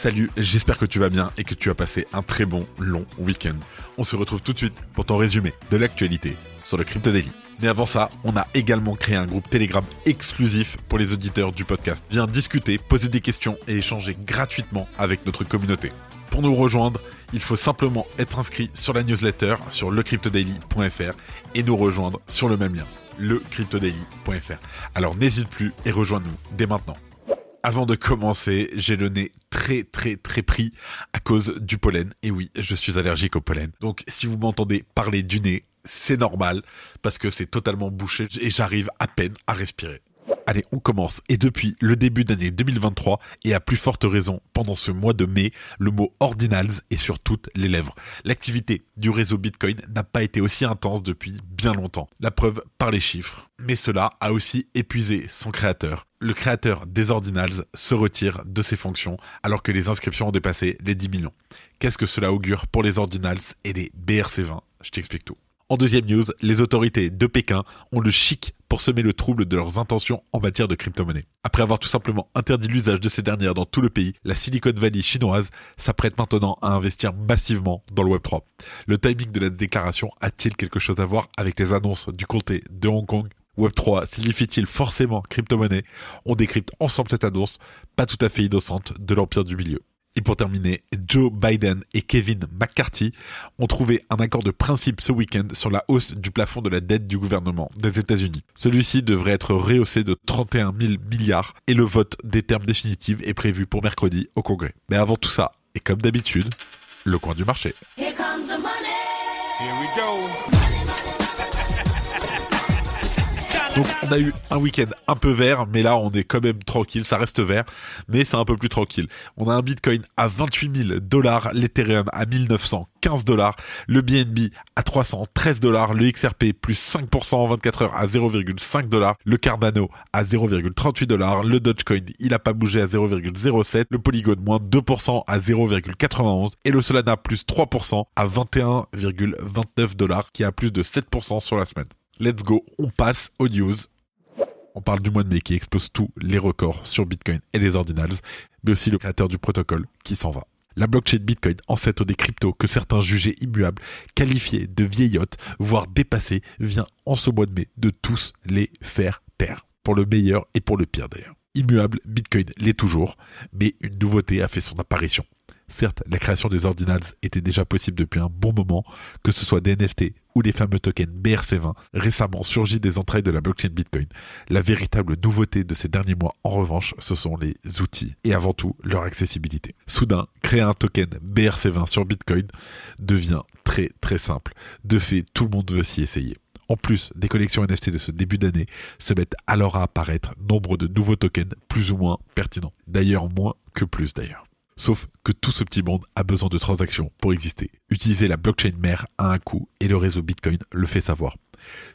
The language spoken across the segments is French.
Salut, j'espère que tu vas bien et que tu as passé un très bon long week-end. On se retrouve tout de suite pour ton résumé de l'actualité sur le Crypto Daily. Mais avant ça, on a également créé un groupe Telegram exclusif pour les auditeurs du podcast. Viens discuter, poser des questions et échanger gratuitement avec notre communauté. Pour nous rejoindre, il faut simplement être inscrit sur la newsletter sur lecryptodaily.fr et nous rejoindre sur le même lien, lecryptodaily.fr. Alors n'hésite plus et rejoins-nous dès maintenant. Avant de commencer, j'ai le nez très très très pris à cause du pollen. Et oui, je suis allergique au pollen. Donc si vous m'entendez parler du nez, c'est normal parce que c'est totalement bouché et j'arrive à peine à respirer. Allez, on commence. Et depuis le début d'année 2023, et à plus forte raison pendant ce mois de mai, le mot ordinals est sur toutes les lèvres. L'activité du réseau Bitcoin n'a pas été aussi intense depuis bien longtemps. La preuve par les chiffres. Mais cela a aussi épuisé son créateur. Le créateur des ordinals se retire de ses fonctions alors que les inscriptions ont dépassé les 10 millions. Qu'est-ce que cela augure pour les ordinals et les BRC20 Je t'explique tout. En deuxième news, les autorités de Pékin ont le chic pour semer le trouble de leurs intentions en matière de crypto-monnaie. Après avoir tout simplement interdit l'usage de ces dernières dans tout le pays, la Silicon Valley chinoise s'apprête maintenant à investir massivement dans le Web3. Le timing de la déclaration a-t-il quelque chose à voir avec les annonces du comté de Hong Kong? Web3 signifie-t-il forcément crypto-monnaie? On décrypte ensemble cette annonce, pas tout à fait innocente, de l'empire du milieu. Et pour terminer, Joe Biden et Kevin McCarthy ont trouvé un accord de principe ce week-end sur la hausse du plafond de la dette du gouvernement des États-Unis. Celui-ci devrait être rehaussé de 31 000 milliards et le vote des termes définitifs est prévu pour mercredi au Congrès. Mais avant tout ça, et comme d'habitude, le coin du marché. Here comes the money. Here we go. Donc on a eu un week-end un peu vert, mais là on est quand même tranquille, ça reste vert, mais c'est un peu plus tranquille. On a un Bitcoin à 28 000 dollars, l'Ethereum à 1915 dollars, le BNB à 313 dollars, le XRP plus 5% en 24 heures à 0,5 dollars, le Cardano à 0,38 dollars, le Dogecoin il a pas bougé à 0,07, le Polygon moins 2% à 0,91 et le Solana plus 3% à 21,29 dollars qui a plus de 7% sur la semaine. Let's go, on passe aux news. On parle du mois de mai qui explose tous les records sur Bitcoin et les ordinals, mais aussi le créateur du protocole qui s'en va. La blockchain Bitcoin, ancêtre des cryptos que certains jugeaient immuables, qualifiés de vieillottes, voire dépassés, vient en ce mois de mai de tous les faire taire. Pour le meilleur et pour le pire d'ailleurs. Immuable, Bitcoin l'est toujours, mais une nouveauté a fait son apparition. Certes, la création des ordinals était déjà possible depuis un bon moment, que ce soit des NFT ou les fameux tokens BRC20, récemment surgis des entrailles de la blockchain Bitcoin. La véritable nouveauté de ces derniers mois, en revanche, ce sont les outils et avant tout leur accessibilité. Soudain, créer un token BRC20 sur Bitcoin devient très très simple. De fait, tout le monde veut s'y essayer. En plus, des collections NFT de ce début d'année se mettent alors à apparaître nombre de nouveaux tokens plus ou moins pertinents. D'ailleurs, moins que plus d'ailleurs. Sauf que tout ce petit monde a besoin de transactions pour exister. Utiliser la blockchain mère a un coût et le réseau Bitcoin le fait savoir.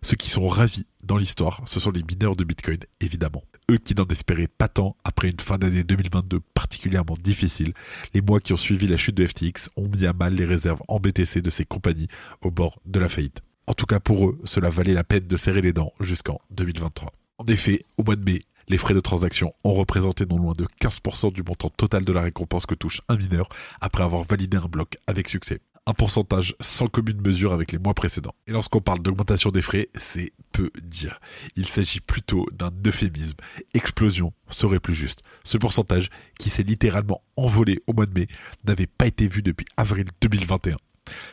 Ceux qui sont ravis dans l'histoire, ce sont les mineurs de Bitcoin, évidemment. Eux qui n'en espéraient pas tant après une fin d'année 2022 particulièrement difficile, les mois qui ont suivi la chute de FTX ont mis à mal les réserves en BTC de ces compagnies au bord de la faillite. En tout cas pour eux, cela valait la peine de serrer les dents jusqu'en 2023. En effet, au mois de mai, les frais de transaction ont représenté non loin de 15% du montant total de la récompense que touche un mineur après avoir validé un bloc avec succès. Un pourcentage sans commune mesure avec les mois précédents. Et lorsqu'on parle d'augmentation des frais, c'est peu dire. Il s'agit plutôt d'un euphémisme. Explosion serait plus juste. Ce pourcentage, qui s'est littéralement envolé au mois de mai, n'avait pas été vu depuis avril 2021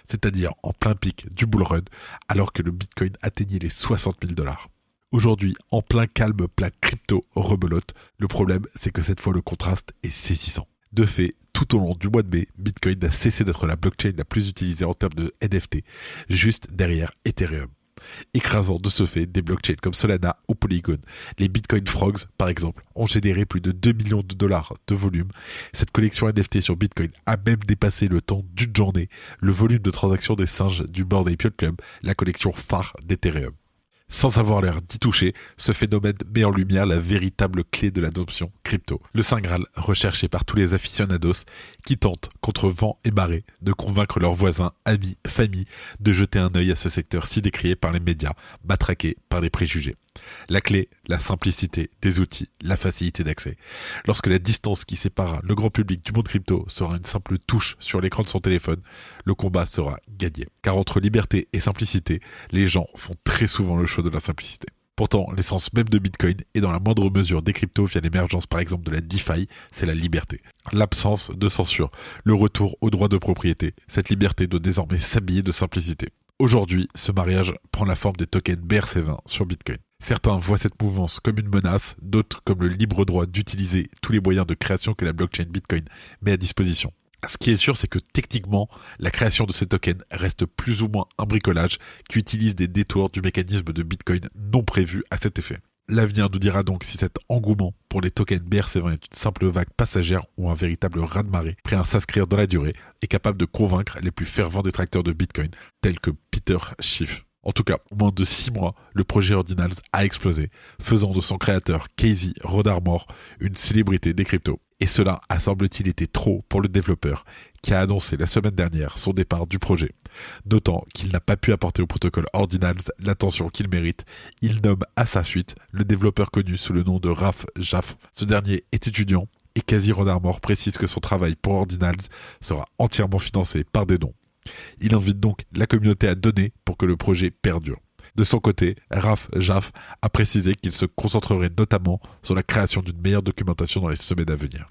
c'est-à-dire en plein pic du bull run, alors que le Bitcoin atteignait les 60 000 dollars. Aujourd'hui, en plein calme, plein crypto rebelote, le problème c'est que cette fois le contraste est saisissant. De fait, tout au long du mois de mai, Bitcoin a cessé d'être la blockchain la plus utilisée en termes de NFT, juste derrière Ethereum. écrasant de ce fait des blockchains comme Solana ou Polygon. Les Bitcoin Frogs, par exemple, ont généré plus de 2 millions de dollars de volume. Cette collection NFT sur Bitcoin a même dépassé le temps d'une journée le volume de transactions des singes du Bored Ape Club, la collection phare d'Ethereum. Sans avoir l'air d'y toucher, ce phénomène met en lumière la véritable clé de l'adoption crypto. Le Saint Graal recherché par tous les aficionados qui tentent, contre vent et marée, de convaincre leurs voisins, amis, familles de jeter un œil à ce secteur si décrié par les médias, matraqué par les préjugés. La clé, la simplicité des outils, la facilité d'accès. Lorsque la distance qui sépare le grand public du monde crypto sera une simple touche sur l'écran de son téléphone, le combat sera gagné. Car entre liberté et simplicité, les gens font très souvent le choix de la simplicité. Pourtant, l'essence même de Bitcoin et dans la moindre mesure des cryptos via l'émergence par exemple de la DeFi, c'est la liberté. L'absence de censure, le retour au droit de propriété. Cette liberté doit désormais s'habiller de simplicité. Aujourd'hui, ce mariage prend la forme des tokens BRC20 sur Bitcoin. Certains voient cette mouvance comme une menace, d'autres comme le libre droit d'utiliser tous les moyens de création que la blockchain Bitcoin met à disposition. Ce qui est sûr, c'est que techniquement, la création de ces tokens reste plus ou moins un bricolage qui utilise des détours du mécanisme de Bitcoin non prévu à cet effet. L'avenir nous dira donc si cet engouement pour les tokens BRC20 est une simple vague passagère ou un véritable raz-de-marée prêt à s'inscrire dans la durée et capable de convaincre les plus fervents détracteurs de Bitcoin, tels que Peter Schiff. En tout cas, au moins de six mois, le projet Ordinals a explosé, faisant de son créateur Casey Rodarmore une célébrité des cryptos. Et cela a semble-t-il été trop pour le développeur, qui a annoncé la semaine dernière son départ du projet. Notant qu'il n'a pas pu apporter au protocole Ordinals l'attention qu'il mérite, il nomme à sa suite le développeur connu sous le nom de Raph Jaff. Ce dernier est étudiant et Casey Rodarmore précise que son travail pour Ordinals sera entièrement financé par des dons. Il invite donc la communauté à donner pour que le projet perdure. De son côté, Raph Jaff a précisé qu'il se concentrerait notamment sur la création d'une meilleure documentation dans les semaines à venir.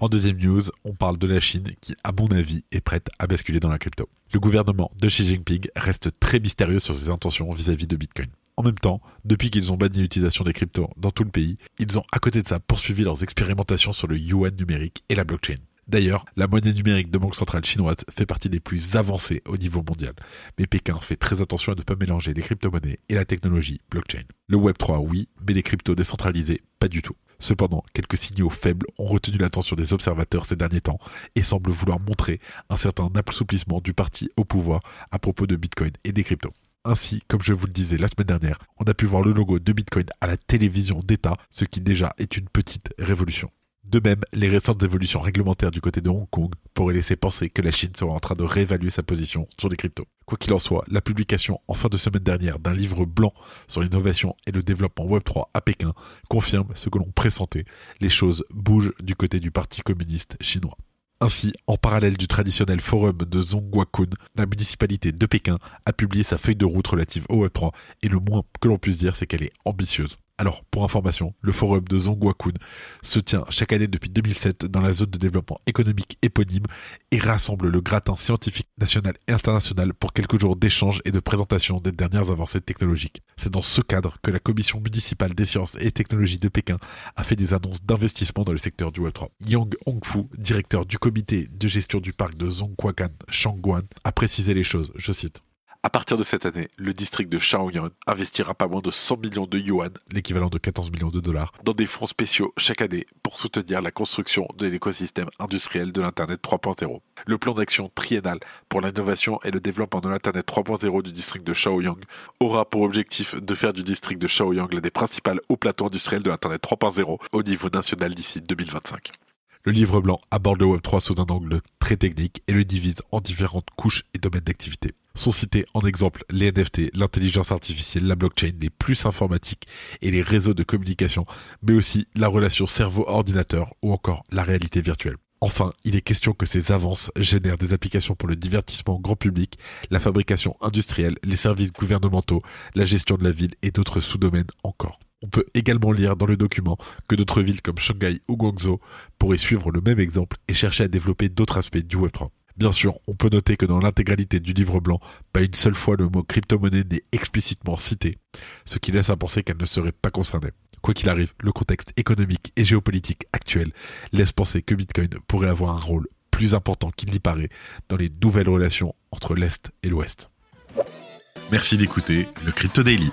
En deuxième news, on parle de la Chine qui, à mon avis, est prête à basculer dans la crypto. Le gouvernement de Xi Jinping reste très mystérieux sur ses intentions vis-à-vis de Bitcoin. En même temps, depuis qu'ils ont banni l'utilisation des cryptos dans tout le pays, ils ont à côté de ça poursuivi leurs expérimentations sur le yuan numérique et la blockchain. D'ailleurs, la monnaie numérique de banque centrale chinoise fait partie des plus avancées au niveau mondial. Mais Pékin fait très attention à ne pas mélanger les crypto-monnaies et la technologie blockchain. Le Web3, oui, mais les cryptos décentralisés, pas du tout. Cependant, quelques signaux faibles ont retenu l'attention des observateurs ces derniers temps et semblent vouloir montrer un certain assouplissement du parti au pouvoir à propos de Bitcoin et des cryptos. Ainsi, comme je vous le disais la semaine dernière, on a pu voir le logo de Bitcoin à la télévision d'État, ce qui déjà est une petite révolution. De même, les récentes évolutions réglementaires du côté de Hong Kong pourraient laisser penser que la Chine sera en train de réévaluer sa position sur les cryptos. Quoi qu'il en soit, la publication en fin de semaine dernière d'un livre blanc sur l'innovation et le développement Web3 à Pékin confirme ce que l'on pressentait. Les choses bougent du côté du Parti communiste chinois. Ainsi, en parallèle du traditionnel forum de Zhongguokun, la municipalité de Pékin a publié sa feuille de route relative au Web3 et le moins que l'on puisse dire c'est qu'elle est ambitieuse. Alors, pour information, le forum de Zhongguokun se tient chaque année depuis 2007 dans la zone de développement économique éponyme et rassemble le gratin scientifique national et international pour quelques jours d'échanges et de présentation des dernières avancées technologiques. C'est dans ce cadre que la commission municipale des sciences et technologies de Pékin a fait des annonces d'investissement dans le secteur du Web3. Yang Hongfu, directeur du comité de gestion du parc de Zhongguokan Shangguan, a précisé les choses, je cite. À partir de cette année, le district de Shaoyang investira pas moins de 100 millions de yuan, l'équivalent de 14 millions de dollars, dans des fonds spéciaux chaque année pour soutenir la construction de l'écosystème industriel de l'Internet 3.0. Le plan d'action triennal pour l'innovation et le développement de l'Internet 3.0 du district de Shaoyang aura pour objectif de faire du district de Shaoyang l'un des principales hauts plateaux industriels de l'Internet 3.0 au niveau national d'ici 2025. Le livre blanc aborde le Web3 sous un angle très technique et le divise en différentes couches et domaines d'activité. Sont cités en exemple les NFT, l'intelligence artificielle, la blockchain, les plus informatiques et les réseaux de communication, mais aussi la relation cerveau-ordinateur ou encore la réalité virtuelle. Enfin, il est question que ces avances génèrent des applications pour le divertissement grand public, la fabrication industrielle, les services gouvernementaux, la gestion de la ville et d'autres sous-domaines encore. On peut également lire dans le document que d'autres villes comme Shanghai ou Guangzhou pourraient suivre le même exemple et chercher à développer d'autres aspects du Web3. Bien sûr, on peut noter que dans l'intégralité du livre blanc, pas une seule fois le mot crypto-monnaie n'est explicitement cité, ce qui laisse à penser qu'elle ne serait pas concernée. Quoi qu'il arrive, le contexte économique et géopolitique actuel laisse penser que Bitcoin pourrait avoir un rôle plus important qu'il n'y paraît dans les nouvelles relations entre l'Est et l'Ouest. Merci d'écouter le Crypto Daily.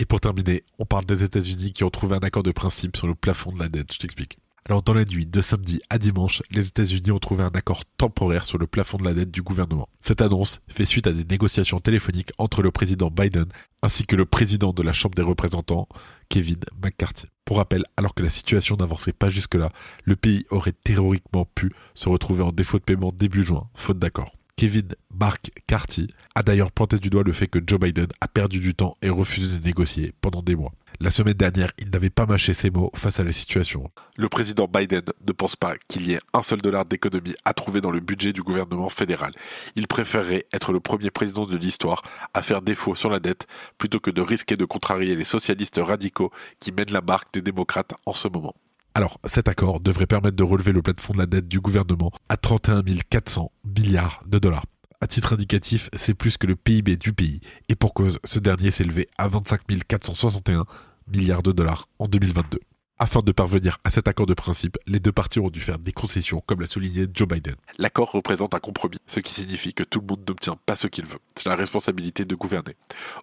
Et pour terminer, on parle des États-Unis qui ont trouvé un accord de principe sur le plafond de la dette. Je t'explique. Alors dans la nuit de samedi à dimanche, les États-Unis ont trouvé un accord temporaire sur le plafond de la dette du gouvernement. Cette annonce fait suite à des négociations téléphoniques entre le président Biden ainsi que le président de la Chambre des représentants, Kevin McCarthy. Pour rappel, alors que la situation n'avançait pas jusque-là, le pays aurait théoriquement pu se retrouver en défaut de paiement début juin, faute d'accord. Kevin McCarthy a d'ailleurs pointé du doigt le fait que Joe Biden a perdu du temps et refusé de négocier pendant des mois. La semaine dernière, il n'avait pas mâché ses mots face à la situation. Le président Biden ne pense pas qu'il y ait un seul dollar d'économie à trouver dans le budget du gouvernement fédéral. Il préférerait être le premier président de l'histoire à faire défaut sur la dette plutôt que de risquer de contrarier les socialistes radicaux qui mènent la barque des démocrates en ce moment. Alors, cet accord devrait permettre de relever le plafond de la dette du gouvernement à 31 400 milliards de dollars. À titre indicatif, c'est plus que le PIB du pays, et pour cause, ce dernier élevé à 25 461 milliards de dollars en 2022. Afin de parvenir à cet accord de principe, les deux parties ont dû faire des concessions, comme l'a souligné Joe Biden. L'accord représente un compromis, ce qui signifie que tout le monde n'obtient pas ce qu'il veut. C'est la responsabilité de gouverner.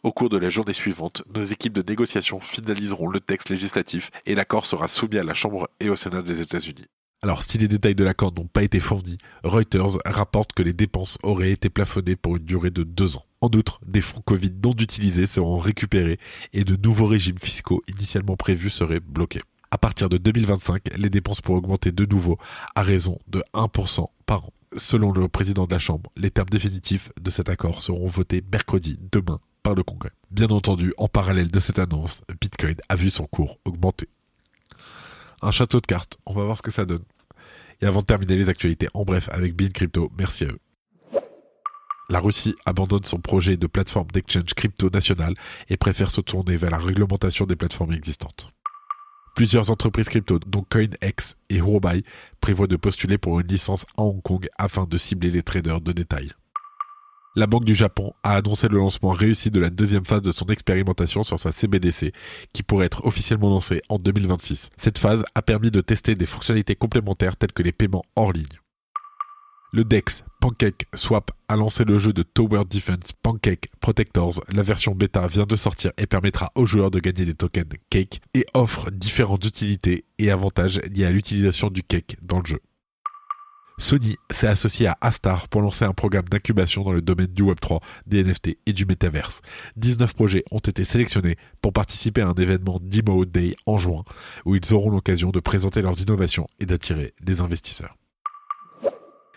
Au cours de la journée suivante, nos équipes de négociation finaliseront le texte législatif et l'accord sera soumis à la Chambre et au Sénat des États-Unis. Alors, si les détails de l'accord n'ont pas été fournis, Reuters rapporte que les dépenses auraient été plafonnées pour une durée de deux ans. En outre, des fonds Covid non utilisés seront récupérés et de nouveaux régimes fiscaux initialement prévus seraient bloqués. À partir de 2025, les dépenses pourraient augmenter de nouveau à raison de 1% par an. Selon le président de la Chambre, les termes définitifs de cet accord seront votés mercredi, demain, par le Congrès. Bien entendu, en parallèle de cette annonce, Bitcoin a vu son cours augmenter. Un château de cartes, on va voir ce que ça donne. Et avant de terminer les actualités, en bref, avec Bean Crypto, merci à eux. La Russie abandonne son projet de plateforme d'exchange crypto national et préfère se tourner vers la réglementation des plateformes existantes. Plusieurs entreprises crypto, dont CoinX et Huobai, prévoient de postuler pour une licence à Hong Kong afin de cibler les traders de détail. La Banque du Japon a annoncé le lancement réussi de la deuxième phase de son expérimentation sur sa CBDC, qui pourrait être officiellement lancée en 2026. Cette phase a permis de tester des fonctionnalités complémentaires telles que les paiements hors ligne. Le DEX Pancake Swap a lancé le jeu de Tower Defense Pancake Protectors. La version bêta vient de sortir et permettra aux joueurs de gagner des tokens Cake et offre différentes utilités et avantages liés à l'utilisation du Cake dans le jeu. Sony s'est associé à Astar pour lancer un programme d'incubation dans le domaine du Web3, des NFT et du Metaverse. 19 projets ont été sélectionnés pour participer à un événement Demo Day en juin, où ils auront l'occasion de présenter leurs innovations et d'attirer des investisseurs.